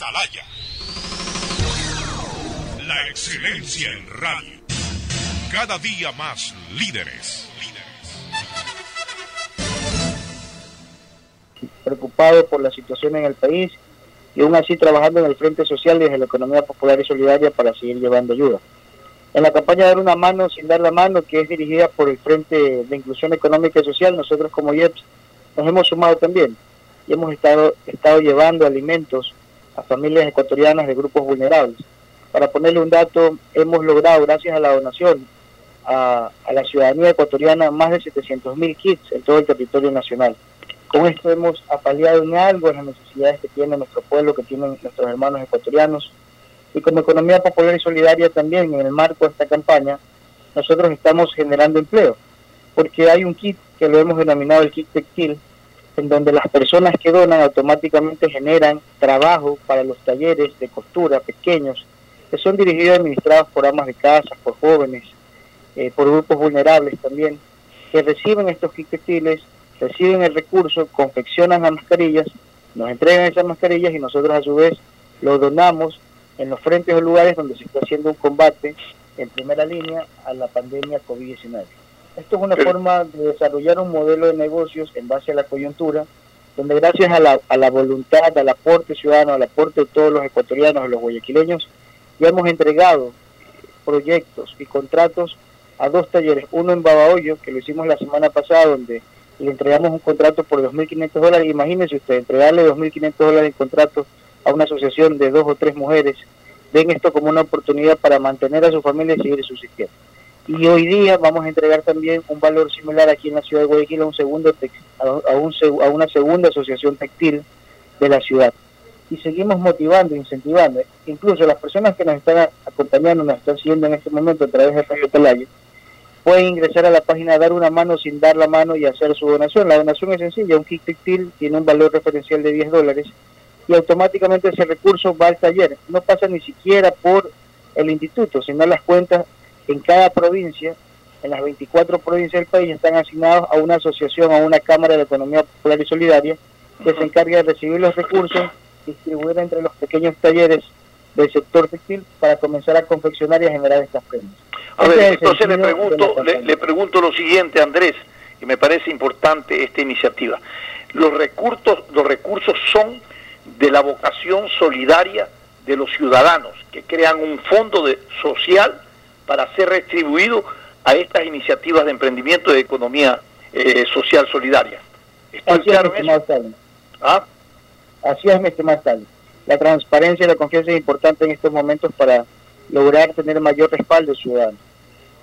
Atalaya. La excelencia en radio. Cada día más líderes. Preocupado por la situación en el país y aún así trabajando en el Frente Social desde la Economía Popular y Solidaria para seguir llevando ayuda. En la campaña Dar una mano sin dar la mano, que es dirigida por el Frente de Inclusión Económica y Social, nosotros como IEPS nos hemos sumado también y hemos estado, estado llevando alimentos a familias ecuatorianas de grupos vulnerables. Para ponerle un dato, hemos logrado, gracias a la donación a, la ciudadanía ecuatoriana, más de 700 mil kits en todo el territorio nacional. Con esto hemos apaleado en algo las necesidades que tiene nuestro pueblo, que tienen nuestros hermanos ecuatorianos. Y como Economía Popular y Solidaria también, en el marco de esta campaña, nosotros estamos generando empleo, porque hay un kit que lo hemos denominado el kit textil, en donde las personas que donan automáticamente generan trabajo para los talleres de costura pequeños, que son dirigidos y administrados por amas de casa, por jóvenes, eh, por grupos vulnerables también, que reciben estos textiles reciben el recurso, confeccionan las mascarillas, nos entregan esas mascarillas y nosotros a su vez lo donamos en los frentes o lugares donde se está haciendo un combate en primera línea a la pandemia COVID-19. Esto es una forma de desarrollar un modelo de negocios en base a la coyuntura, donde gracias a la, a la voluntad, al aporte ciudadano, al aporte de todos los ecuatorianos, los guayaquileños, ya hemos entregado proyectos y contratos a dos talleres, uno en Babahoyo, que lo hicimos la semana pasada, donde le entregamos un contrato por 2.500 dólares. Imagínense usted, entregarle 2.500 dólares en contrato a una asociación de dos o tres mujeres, ven esto como una oportunidad para mantener a su familia y seguir subsistiendo. Y hoy día vamos a entregar también un valor similar aquí en la ciudad de Guayaquil a, un segundo a, un, a una segunda asociación textil de la ciudad. Y seguimos motivando, incentivando. Incluso las personas que nos están acompañando, nos están siguiendo en este momento a través de Radio Talayo, pueden ingresar a la página Dar una mano sin dar la mano y hacer su donación. La donación es sencilla, un kit textil tiene un valor referencial de 10 dólares y automáticamente ese recurso va al taller. No pasa ni siquiera por el instituto, sino las cuentas en cada provincia, en las 24 provincias del país, están asignados a una asociación, a una Cámara de Economía Popular y Solidaria, que se encarga de recibir los recursos, distribuir entre los pequeños talleres del sector textil para comenzar a confeccionar y a generar estas prendas. A ver, entonces le pregunto, le, pregunto lo siguiente, Andrés, y me parece importante esta iniciativa. Los recursos, los recursos son de la vocación solidaria de los ciudadanos, que crean un fondo de, social para ser retribuido a estas iniciativas de emprendimiento de economía eh, social solidaria. Así claro es, ¿Ah? Así es, mi estimado La transparencia y la confianza es importante en estos momentos para lograr tener mayor respaldo ciudadano.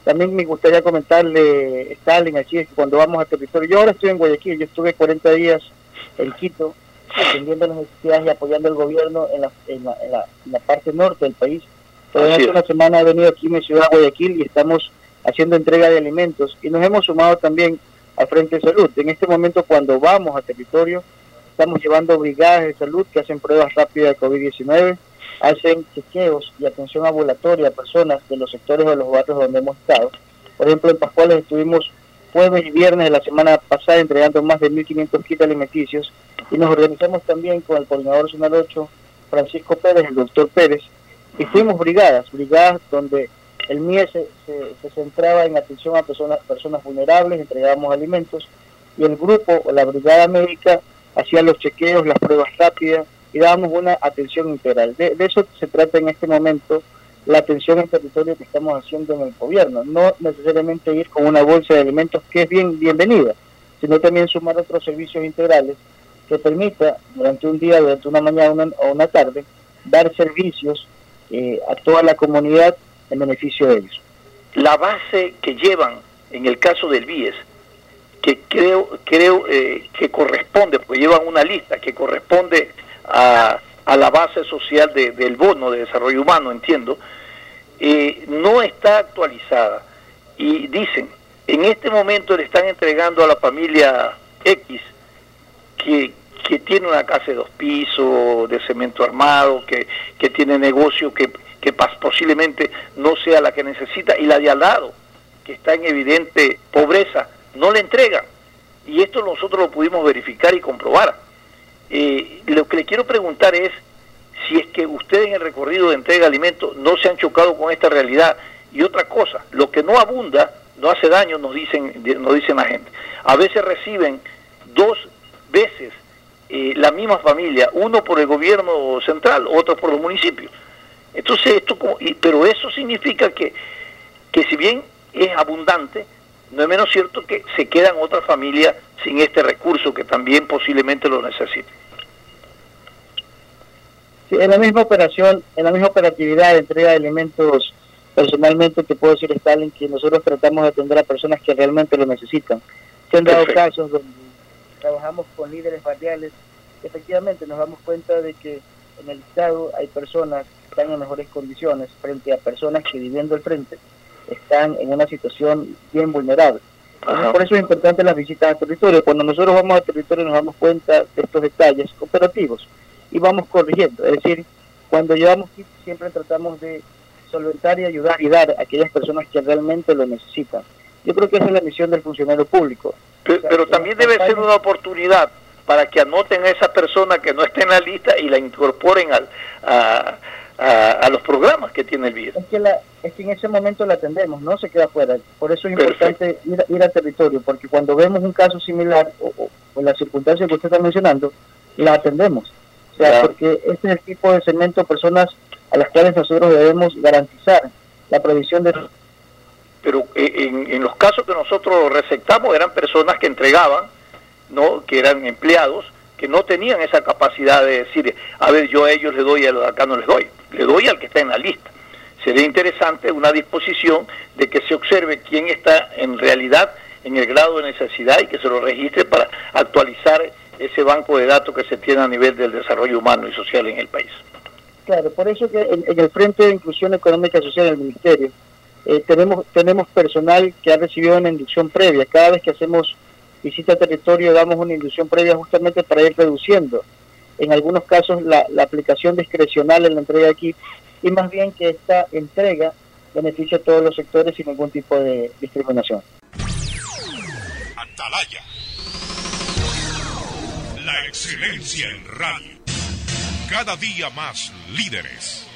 También me gustaría comentarle, Stalin, aquí, que cuando vamos a territorio, yo ahora estoy en Guayaquil, yo estuve 40 días en Quito, atendiendo las necesidades y apoyando al gobierno en la, en la, en la, parte norte del país. Hace una semana he venido aquí en mi ciudad, Guayaquil, y estamos haciendo entrega de alimentos y nos hemos sumado también al Frente de Salud. En este momento, cuando vamos a territorio, estamos llevando brigadas de salud que hacen pruebas rápidas de COVID-19, hacen chequeos y atención ambulatoria a personas de los sectores o de los barrios donde hemos estado. Por ejemplo, en Pascuales estuvimos jueves y viernes de la semana pasada entregando más de 1.500 kits alimenticios y nos organizamos también con el coordinador zonal 8, Francisco Pérez, el doctor Pérez, y fuimos brigadas, brigadas donde el MIE se, se, centraba en atención a personas, personas vulnerables, entregábamos alimentos, y el grupo o la brigada médica hacía los chequeos, las pruebas rápidas, y damos una atención integral. De, eso se trata en este momento la atención en territorio que estamos haciendo en el gobierno, no necesariamente ir con una bolsa de alimentos que es bien bienvenida, sino también sumar otros servicios integrales que permita durante un día, durante una mañana o una tarde, dar servicios eh, a toda la comunidad en beneficio de ellos. La base que llevan en el caso del BIES, que creo, creo eh, que corresponde, porque llevan una lista que corresponde a, la base social del bono de desarrollo humano, entiendo, eh, no está actualizada. Y dicen, en este momento le están entregando a la familia X, que, que tiene una casa de dos pisos, de cemento armado, que, que tiene negocio que, que posiblemente no sea la que necesita, y la de al lado, que está en evidente pobreza, no le entregan. Y esto nosotros lo pudimos verificar y comprobar. Eh, lo que le quiero preguntar es si es que ustedes en el recorrido de entrega de alimentos no se han chocado con esta realidad. Y otra cosa, lo que no abunda no hace daño, nos dicen, nos dicen la gente. A veces reciben dos veces eh, la misma familia, uno por el gobierno central, otro por los municipios. Entonces, esto, pero eso significa que, que si bien es abundante, no es menos cierto que se quedan otras familias sin este recurso que también posiblemente lo necesiten. en la misma operación, en la misma operatividad de entrega de alimentos, personalmente te puedo decir, Stalin, que nosotros tratamos de atender a personas que realmente lo necesitan. Se han dado casos donde trabajamos con líderes barriales, efectivamente nos damos cuenta de que en el Estado hay personas que están en mejores condiciones frente a personas que viviendo al frente están en una situación bien vulnerable. por eso es importante las visitas al territorio. Cuando nosotros vamos al territorio nos damos cuenta de estos detalles operativos y vamos corrigiendo. Es decir, cuando llevamos siempre tratamos de solventar y ayudar y dar a aquellas personas que realmente lo necesitan. Yo creo que esa es la misión del funcionario público. Pero, también debe ser una oportunidad para que anoten a esa persona que no esté en la lista y la incorporen al, a, a, los programas que tiene el virus. Es que, la, es que en ese momento la atendemos, no se queda fuera. Por eso es importante ir, ir, al territorio, porque cuando vemos un caso similar o, o, la circunstancia que usted está mencionando, la atendemos. O sea, porque este es el tipo de segmento de personas a las cuales nosotros debemos garantizar la provisión de... Pero eh, en, en los casos que nosotros receptamos eran personas que entregaban, no que eran empleados, que no tenían esa capacidad de decir, a ver, yo a ellos les doy a los acá no les doy, le doy al que está en la lista. Sería interesante una disposición de que se observe quién está en realidad en el grado de necesidad y que se lo registre para actualizar ese banco de datos que se tiene a nivel del desarrollo humano y social en el país. Claro, por eso que en, el Frente de Inclusión Económica Social del Ministerio eh, tenemos, tenemos personal que ha recibido una inducción previa. Cada vez que hacemos visita a territorio damos una inducción previa justamente para ir reduciendo en algunos casos la, aplicación discrecional en la entrega aquí y más bien que esta entrega beneficie a todos los sectores sin ningún tipo de discriminación. Atalaya. La excelencia en radio. Cada día más líderes.